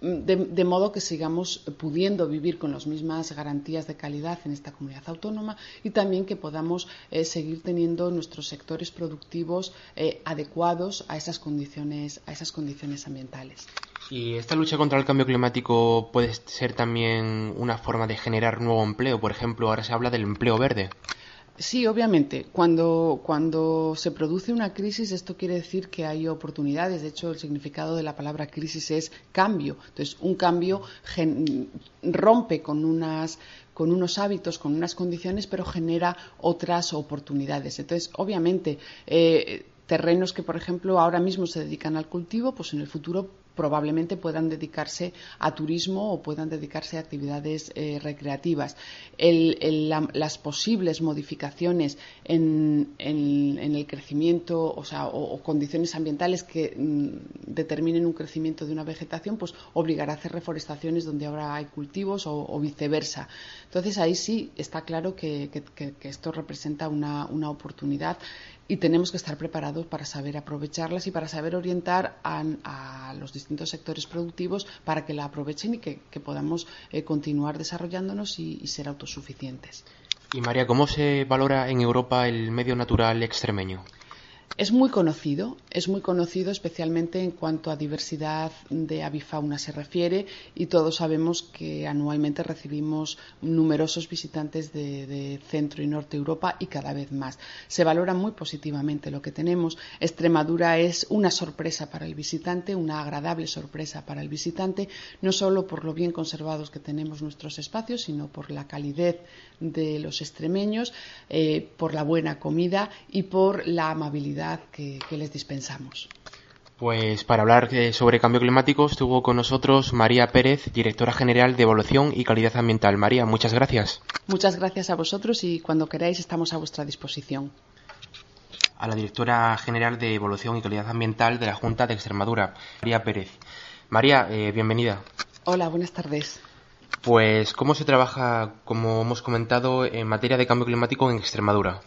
de, de, modo que sigamos pudiendo vivir con las mismas garantías de calidad en esta comunidad autónoma y también que podamos eh, seguir teniendo nuestros sectores productivos eh, adecuados a esas condiciones a esas condiciones ambientales. ¿Y esta lucha contra el cambio climático puede ser también una forma de generar nuevo empleo? Por ejemplo, ahora se habla del empleo verde. Sí, obviamente. Cuando, cuando se produce una crisis, esto quiere decir que hay oportunidades. De hecho, el significado de la palabra crisis es cambio. Entonces, un cambio rompe con unas con unos hábitos, con unas condiciones, pero genera otras oportunidades. Entonces, obviamente, eh, terrenos que, por ejemplo, ahora mismo se dedican al cultivo, pues en el futuro probablemente puedan dedicarse a turismo o puedan dedicarse a actividades eh, recreativas. Las posibles modificaciones en, el crecimiento o, condiciones ambientales que mm, determinen un crecimiento de una vegetación, pues obligará a hacer reforestaciones donde ahora hay cultivos o, viceversa. Entonces ahí sí está claro que, esto representa una, una oportunidad y tenemos que estar preparados para saber aprovecharlas y para saber orientar a, a los distintos sectores productivos para que la aprovechen y que, que podamos eh, continuar desarrollándonos y, y ser autosuficientes. Y María, ¿cómo se valora en Europa el medio natural extremeño? Es muy conocido, es muy conocido especialmente en cuanto a diversidad de avifauna se refiere y todos sabemos que anualmente recibimos numerosos visitantes de, Centro y Norte Europa y cada vez más. Se valora muy positivamente lo que tenemos. Extremadura es una sorpresa para el visitante, una agradable sorpresa para el visitante, no solo por lo bien conservados que tenemos nuestros espacios, sino por la calidez de los extremeños, eh, por la buena comida y por la amabilidad que, que les dispensamos. Pues para hablar eh, sobre cambio climático estuvo con nosotros María Pérez, directora general de Evolución y Calidad Ambiental. María, muchas gracias. Muchas gracias a vosotros y cuando queráis estamos a vuestra disposición. A la directora general de Evolución y Calidad Ambiental de la Junta de Extremadura, María Pérez. María, eh, bienvenida. Hola, buenas tardes. Pues, ¿cómo se trabaja, como hemos comentado, en materia de cambio climático en Extremadura?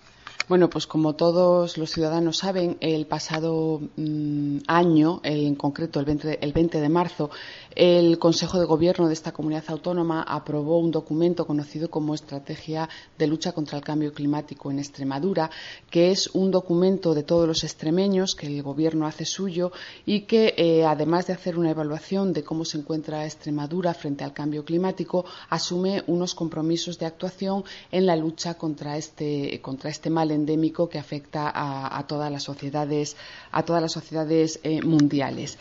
Bueno, pues como todos los ciudadanos saben, el pasado mmm, año, en concreto el 20, el 20 de marzo, el Consejo de Gobierno de esta comunidad autónoma aprobó un documento conocido como Estrategia de Lucha contra el Cambio Climático en Extremadura, que es un documento de todos los extremeños que el Gobierno hace suyo y que, eh, además de hacer una evaluación de cómo se encuentra Extremadura frente al cambio climático, asume unos compromisos de actuación en la lucha contra este, este mal endémico que afecta a, a todas las sociedades, a todas las sociedades eh, mundiales.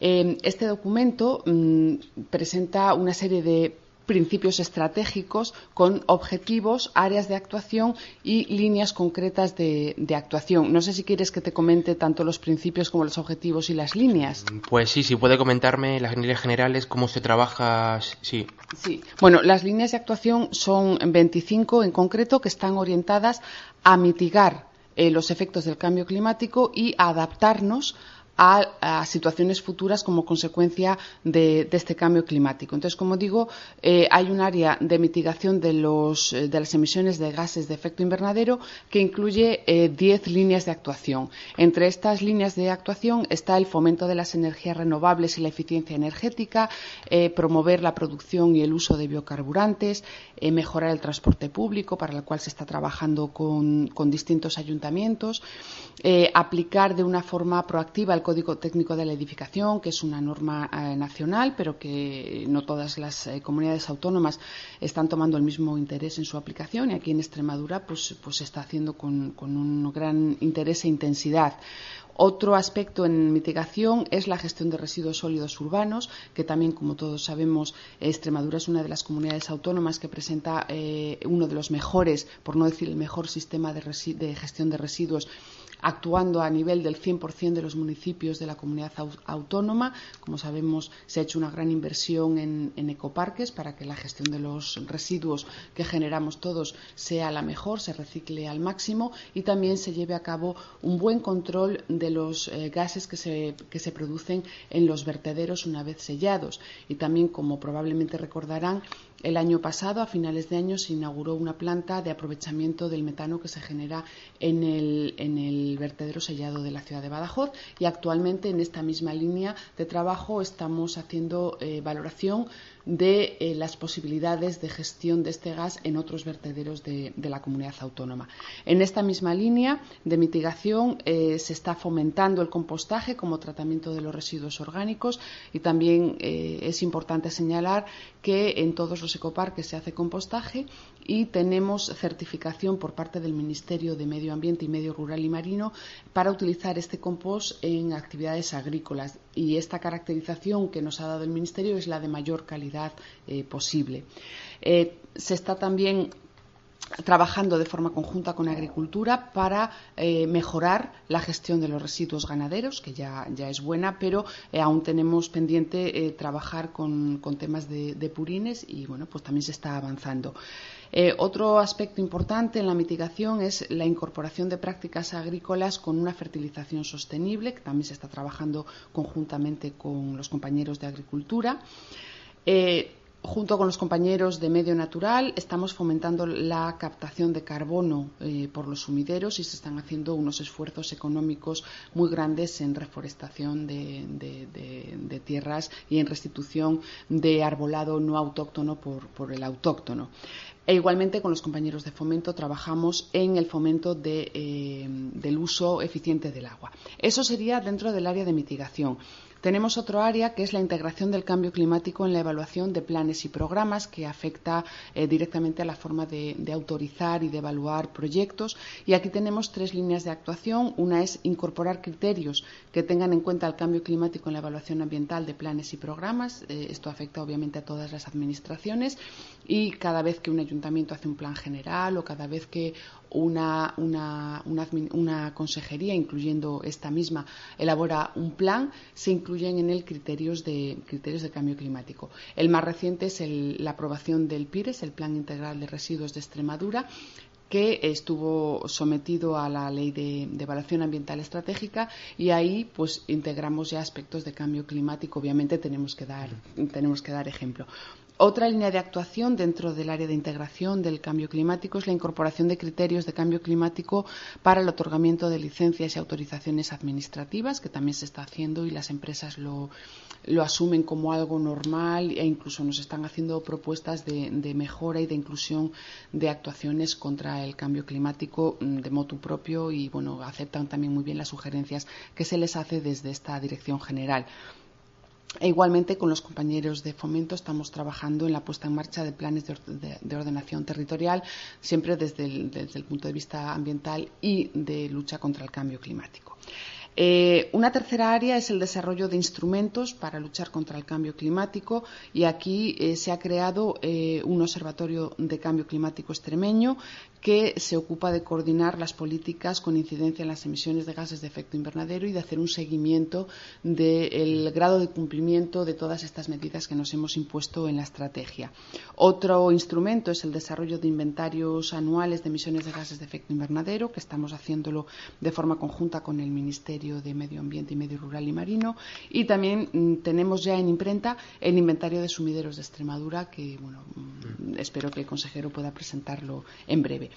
Eh, este documento mmm, presenta una serie de principios estratégicos con objetivos, áreas de actuación y líneas concretas de, de, actuación. No sé si quieres que te comente tanto los principios como los objetivos y las líneas. Pues sí, si puede comentarme las líneas generales, cómo se trabaja. Sí. Sí. Bueno, las líneas de actuación son 25 en concreto que están orientadas a mitigar eh, los efectos del cambio climático y a adaptarnos a, situaciones futuras como consecuencia de, este cambio climático. Entonces, como digo, eh, hay un área de mitigación de, los, eh, de, las emisiones de gases de efecto invernadero que incluye 10 eh, líneas de actuación. Entre estas líneas de actuación está el fomento de las energías renovables y la eficiencia energética, eh, promover la producción y el uso de biocarburantes, mejorar el transporte público, para el cual se está trabajando con, con distintos ayuntamientos, aplicar de una forma proactiva el Código Técnico de la Edificación, que es una norma eh, nacional, pero que no todas las eh, comunidades autónomas están tomando el mismo interés en su aplicación y aquí en Extremadura pues, pues se está haciendo con, con un gran interés e intensidad. Otro aspecto en mitigación es la gestión de residuos sólidos urbanos, que también, como todos sabemos, Extremadura es una de las comunidades autónomas que presenta eh, uno de los mejores, por no decir el mejor sistema de, de gestión de residuos actuando a nivel del 100% de los municipios de la comunidad autónoma. Como sabemos, se ha hecho una gran inversión en, ecoparques para que la gestión de los residuos que generamos todos sea la mejor, se recicle al máximo y también se lleve a cabo un buen control de los eh, gases que se, que se producen en los vertederos una vez sellados. Y también, como probablemente recordarán, el año pasado, a finales de año, se inauguró una planta de aprovechamiento del metano que se genera en el, en el vertedero sellado de la ciudad de Badajoz y actualmente en esta misma línea de trabajo estamos haciendo eh, valoración de eh, las posibilidades de gestión de este gas en otros vertederos de, la comunidad autónoma. En esta misma línea de mitigación eh, se está fomentando el compostaje como tratamiento de los residuos orgánicos y también eh, es importante señalar que en todos los ecoparques se hace compostaje y tenemos certificación por parte del Ministerio de Medio Ambiente y Medio Rural y Marino para utilizar este compost en actividades agrícolas y esta caracterización que nos ha dado el Ministerio es la de mayor calidad eh, posible. Eh, se está también trabajando de forma conjunta con Agricultura para eh, mejorar la gestión de los residuos ganaderos, que ya, es buena, pero aún tenemos pendiente trabajar con, temas de, de, purines y bueno, pues también se está avanzando. Eh, otro aspecto importante en la mitigación es la incorporación de prácticas agrícolas con una fertilización sostenible, que también se está trabajando conjuntamente con los compañeros de agricultura. Eh, junto con los compañeros de medio natural estamos fomentando la captación de carbono eh, por los sumideros y se están haciendo unos esfuerzos económicos muy grandes en reforestación de, tierras y en restitución de arbolado no autóctono por el autóctono. E igualmente con los compañeros de fomento trabajamos en el fomento eh, del uso eficiente del agua. Eso sería dentro del área de mitigación. Tenemos otro área que es la integración del cambio climático en la evaluación de planes y programas que afecta eh, directamente a la forma de, autorizar y de evaluar proyectos. Y aquí tenemos tres líneas de actuación. Una es incorporar criterios que tengan en cuenta el cambio climático en la evaluación ambiental de planes y programas. Eh, esto afecta obviamente a todas las administraciones y cada vez que un ayuntamiento hace un plan general o cada vez que una, una, una, consejería, incluyendo esta misma, elabora un plan, se incluyen en él criterios de, criterios de cambio climático. El más reciente es la aprobación del PIRES, el Plan Integral de Residuos de Extremadura, que estuvo sometido a la ley de, evaluación ambiental estratégica y ahí pues integramos ya aspectos de cambio climático obviamente tenemos que dar tenemos que dar ejemplo otra línea de actuación dentro del área de integración del cambio climático es la incorporación de criterios de cambio climático para el otorgamiento de licencias y autorizaciones administrativas, que también se está haciendo y las empresas lo, asumen como algo normal e incluso nos están haciendo propuestas de, mejora y de inclusión de actuaciones contra el cambio climático mm, de motu propio y bueno, aceptan también muy bien las sugerencias que se les hace desde esta dirección general. E igualmente con los compañeros de fomento estamos trabajando en la puesta en marcha de planes de, ordenación territorial, siempre desde el punto de vista ambiental y de lucha contra el cambio climático. Eh, una tercera área es el desarrollo de instrumentos para luchar contra el cambio climático y aquí eh, se ha creado eh, un observatorio de cambio climático extremeño que se ocupa de coordinar las políticas con incidencia en las emisiones de gases de efecto invernadero y de hacer un seguimiento del grado de cumplimiento de todas estas medidas que nos hemos impuesto en la estrategia. Otro instrumento es el desarrollo de inventarios anuales de emisiones de gases de efecto invernadero, que estamos haciéndolo de forma conjunta con el Ministerio de Medio Ambiente y Medio Rural y Marino. Y también mm, tenemos ya en imprenta el inventario de sumideros de Extremadura, que mm, espero que el consejero pueda presentarlo en breve.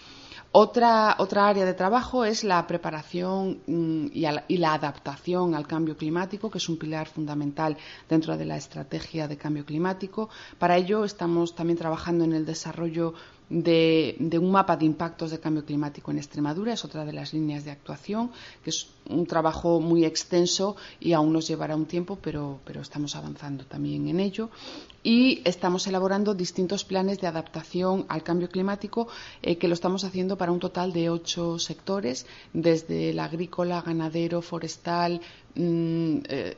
Otra, otra área de trabajo es la preparación mm, y, y, la adaptación al cambio climático, que es un pilar fundamental dentro de la estrategia de cambio climático. Para ello estamos también trabajando en el desarrollo de, un mapa de impactos de cambio climático en Extremadura, es otra de las líneas de actuación, que es un trabajo muy extenso y aún nos llevará un tiempo, pero, estamos avanzando también en ello. Y estamos elaborando distintos planes de adaptación al cambio climático eh, que lo estamos haciendo para un total de ocho sectores, desde el agrícola, ganadero, forestal, mm, eh,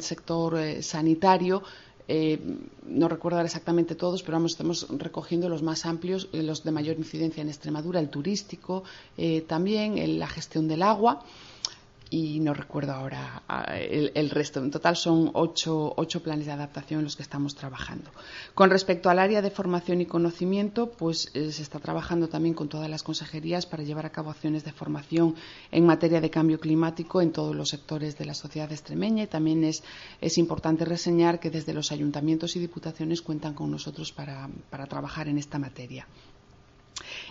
sector eh, sanitario, eh, no recuerdo exactamente todos, pero vamos, estamos recogiendo los más amplios, eh, los de mayor incidencia en Extremadura, el turístico, eh, también la gestión del agua y no recuerdo ahora ah, el, resto. En total son ocho, planes de adaptación en los que estamos trabajando. Con respecto al área de formación y conocimiento, pues eh, se está trabajando también con todas las consejerías para llevar a cabo acciones de formación en materia de cambio climático en todos los sectores de la sociedad extremeña y también es, importante reseñar que desde los ayuntamientos y diputaciones cuentan con nosotros para trabajar en esta materia.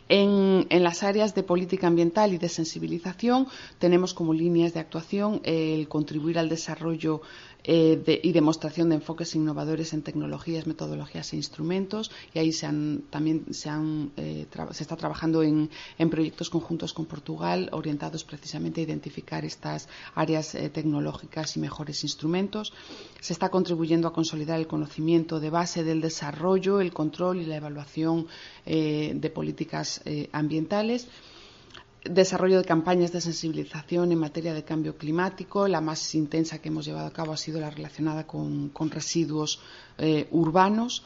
En, las áreas de política ambiental y de sensibilización tenemos como líneas de actuación el contribuir al desarrollo eh, y demostración de enfoques innovadores en tecnologías, metodologías e instrumentos. Y ahí se también eh, se, está trabajando en, proyectos conjuntos con Portugal orientados precisamente a identificar estas áreas eh, tecnológicas y mejores instrumentos. Se está contribuyendo a consolidar el conocimiento de base del desarrollo, el control y la evaluación de políticas ambientales desarrollo de campañas de sensibilización en materia de cambio climático. La más intensa que hemos llevado a cabo ha sido la relacionada con, residuos eh, urbanos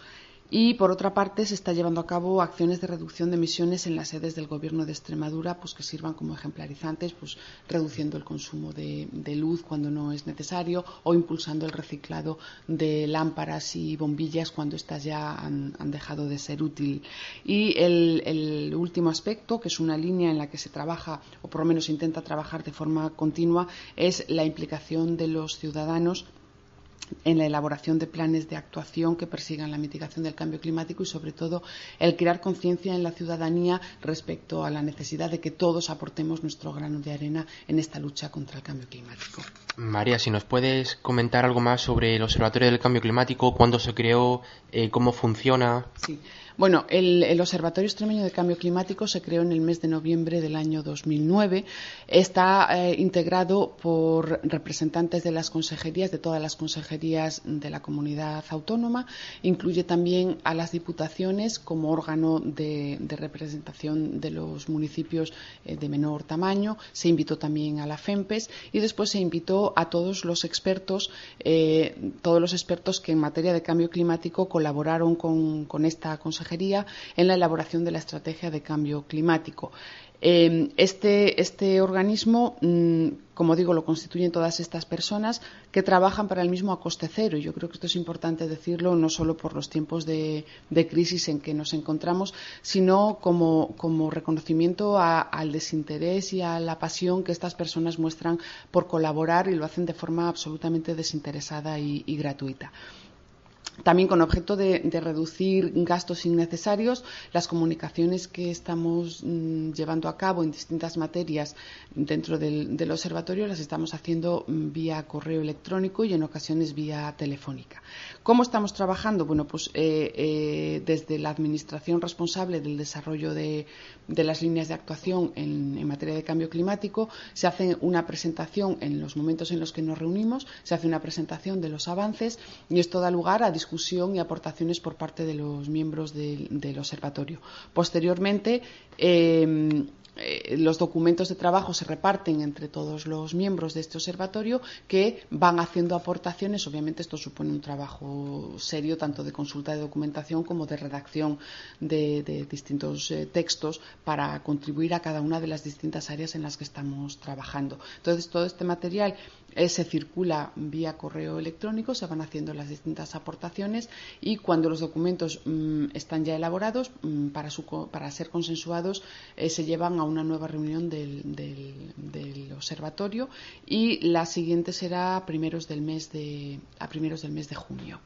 y, por otra parte, se está llevando a cabo acciones de reducción de emisiones en las sedes del Gobierno de Extremadura, pues que sirvan como ejemplarizantes, pues reduciendo el consumo de, luz cuando no es necesario o impulsando el reciclado de lámparas y bombillas cuando éstas ya han, dejado de ser útil. Y el, el último aspecto, que es una línea en la que se trabaja, o por lo menos intenta trabajar de forma continua, es la implicación de los ciudadanos en la elaboración de planes de actuación que persigan la mitigación del cambio climático y, sobre todo, el crear conciencia en la ciudadanía respecto a la necesidad de que todos aportemos nuestro grano de arena en esta lucha contra el cambio climático. María, si nos puedes comentar algo más sobre el Observatorio del Cambio Climático, cuándo se creó, eh, cómo funciona. Sí. Bueno, el, Observatorio Extremeño de Cambio Climático se creó en el mes de noviembre del año 2009. Está eh, integrado por representantes de las consejerías, de todas las consejerías de la comunidad autónoma. Incluye también a las diputaciones como órgano de, representación de los municipios eh, de menor tamaño. Se invitó también a la FEMPES y después se invitó a todos los expertos, eh, todos los expertos que en materia de cambio climático colaboraron con, con esta consejería en la elaboración de la estrategia de cambio climático. Eh, este, este, organismo, mm, como digo, lo constituyen todas estas personas que trabajan para el mismo a coste cero. Yo creo que esto es importante decirlo no solo por los tiempos de, crisis en que nos encontramos, sino como, reconocimiento al desinterés y a la pasión que estas personas muestran por colaborar y lo hacen de forma absolutamente desinteresada y gratuita también con objeto de, reducir gastos innecesarios, las comunicaciones que estamos mm, llevando a cabo en distintas materias dentro del, observatorio las estamos haciendo mm, vía correo electrónico y en ocasiones vía telefónica. ¿Cómo estamos trabajando? Bueno, pues eh, eh, desde la Administración responsable del desarrollo de, las líneas de actuación en, en, materia de cambio climático se hace una presentación en los momentos en los que nos reunimos, se hace una presentación de los avances y esto da lugar a discusión y aportaciones por parte de los miembros del, observatorio. Posteriormente, eh, eh, los documentos de trabajo se reparten entre todos los miembros de este observatorio que van haciendo aportaciones. Obviamente esto supone un trabajo serio tanto de consulta de documentación como de redacción de, distintos eh, textos para contribuir a cada una de las distintas áreas en las que estamos trabajando. Entonces todo este material eh, se circula vía correo electrónico, se van haciendo las distintas aportaciones y cuando los documentos mm, están ya elaborados mm, para, para, ser consensuados se llevan a una nueva reunión del, observatorio y la siguiente será a primeros del mes de, a primeros del mes de junio.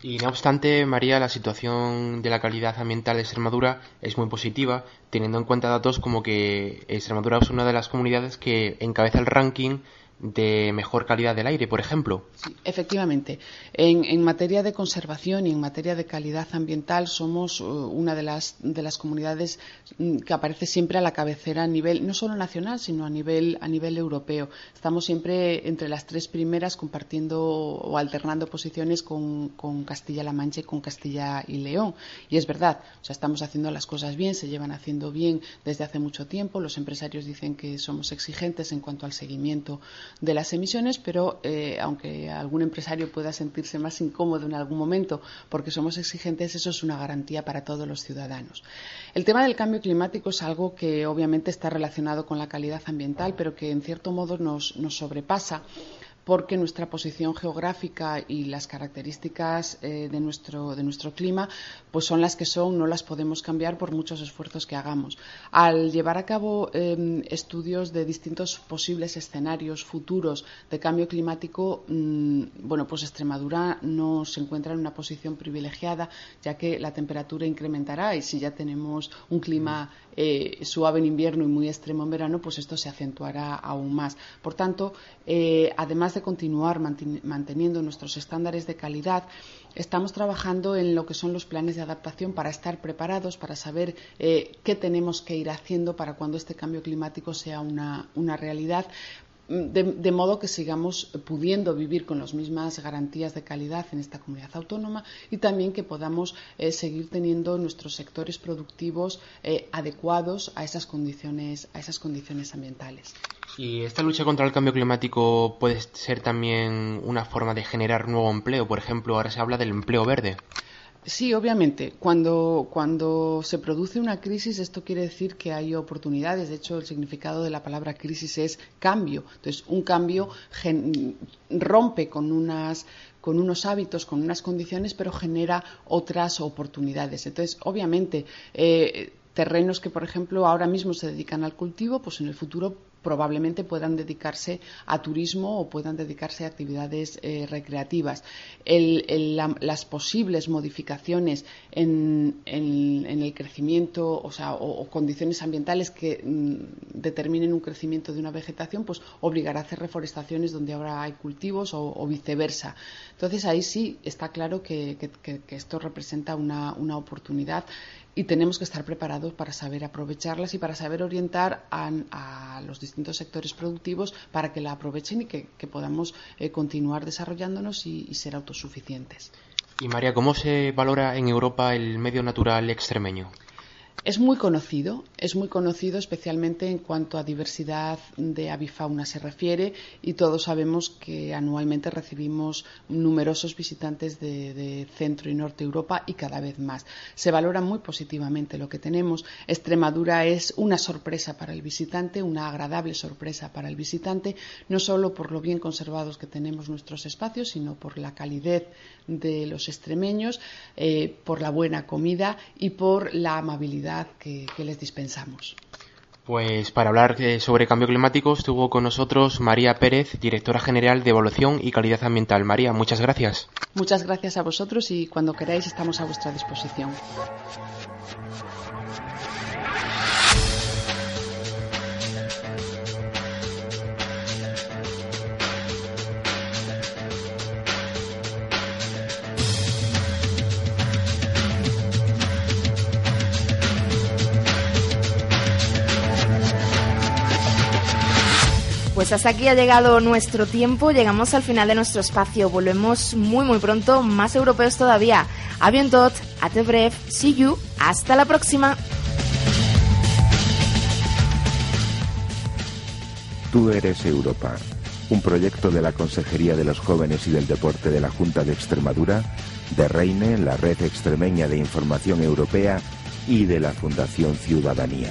Y no obstante, María, la situación de la calidad ambiental de Extremadura es muy positiva, teniendo en cuenta datos como que Extremadura es una de las comunidades que encabeza el ranking de mejor calidad del aire, por ejemplo. Sí, efectivamente. En, materia de conservación y en materia de calidad ambiental somos uh, una de las, de las comunidades mm, que aparece siempre a la cabecera a nivel, no solo nacional, sino a nivel, a nivel europeo. Estamos siempre entre las tres primeras compartiendo o alternando posiciones con, con Castilla-La Mancha y con Castilla y León. Y es verdad, o sea, estamos haciendo las cosas bien, se llevan haciendo bien desde hace mucho tiempo. Los empresarios dicen que somos exigentes en cuanto al seguimiento de las emisiones, pero eh, aunque algún empresario pueda sentirse más incómodo en algún momento porque somos exigentes, eso es una garantía para todos los ciudadanos. El tema del cambio climático es algo que obviamente está relacionado con la calidad ambiental, pero que en cierto modo nos, nos sobrepasa porque nuestra posición geográfica y las características eh, de, nuestro, de nuestro clima pues son las que son, no las podemos cambiar por muchos esfuerzos que hagamos. Al llevar a cabo eh, estudios de distintos posibles escenarios futuros de cambio climático, mmm, bueno, pues Extremadura no se encuentra en una posición privilegiada, ya que la temperatura incrementará y si ya tenemos un clima eh, suave en invierno y muy extremo en verano, pues esto se acentuará aún más. Por tanto, eh, además de continuar manteniendo nuestros estándares de calidad, estamos trabajando en lo que son los planes de adaptación para estar preparados, para saber eh, qué tenemos que ir haciendo para cuando este cambio climático sea una, una realidad, de, de, modo que sigamos pudiendo vivir con las mismas garantías de calidad en esta comunidad autónoma y también que podamos eh, seguir teniendo nuestros sectores productivos eh, adecuados a esas condiciones a esas condiciones ambientales. ¿Y esta lucha contra el cambio climático puede ser también una forma de generar nuevo empleo? Por ejemplo, ahora se habla del empleo verde. Sí, obviamente. Cuando, cuando se produce una crisis, esto quiere decir que hay oportunidades. De hecho, el significado de la palabra crisis es cambio. Entonces, un cambio rompe con unas con unos hábitos, con unas condiciones, pero genera otras oportunidades. Entonces, obviamente, eh, terrenos que, por ejemplo, ahora mismo se dedican al cultivo, pues en el futuro probablemente puedan dedicarse a turismo o puedan dedicarse a actividades eh, recreativas. Las posibles modificaciones en, el crecimiento o, condiciones ambientales que mm, determinen un crecimiento de una vegetación, pues obligará a hacer reforestaciones donde ahora hay cultivos o, viceversa. Entonces ahí sí está claro que, esto representa una oportunidad y tenemos que estar preparados para saber aprovecharlas y para saber orientar a, los distintos sectores productivos para que la aprovechen y que, que podamos eh, continuar desarrollándonos y, y ser autosuficientes. Y María, ¿cómo se valora en Europa el medio natural extremeño? Es muy conocido, es muy conocido especialmente en cuanto a diversidad de avifauna se refiere y todos sabemos que anualmente recibimos numerosos visitantes de, Centro y Norte Europa y cada vez más. Se valora muy positivamente lo que tenemos. Extremadura es una sorpresa para el visitante, una agradable sorpresa para el visitante, no solo por lo bien conservados que tenemos nuestros espacios, sino por la calidez de los extremeños, eh, por la buena comida y por la amabilidad que, que les dispensamos. Pues para hablar eh, sobre cambio climático estuvo con nosotros María Pérez, directora general de Evaluación y Calidad Ambiental. María, muchas gracias. Muchas gracias a vosotros y cuando queráis estamos a vuestra disposición. Pues hasta aquí ha llegado nuestro tiempo, llegamos al final de nuestro espacio, volvemos muy muy pronto, más europeos todavía. A a te breve, see you, hasta la próxima. Tú eres Europa, un proyecto de la Consejería de los Jóvenes y del Deporte de la Junta de Extremadura, de Reine, la Red Extremeña de Información Europea y de la Fundación Ciudadanía.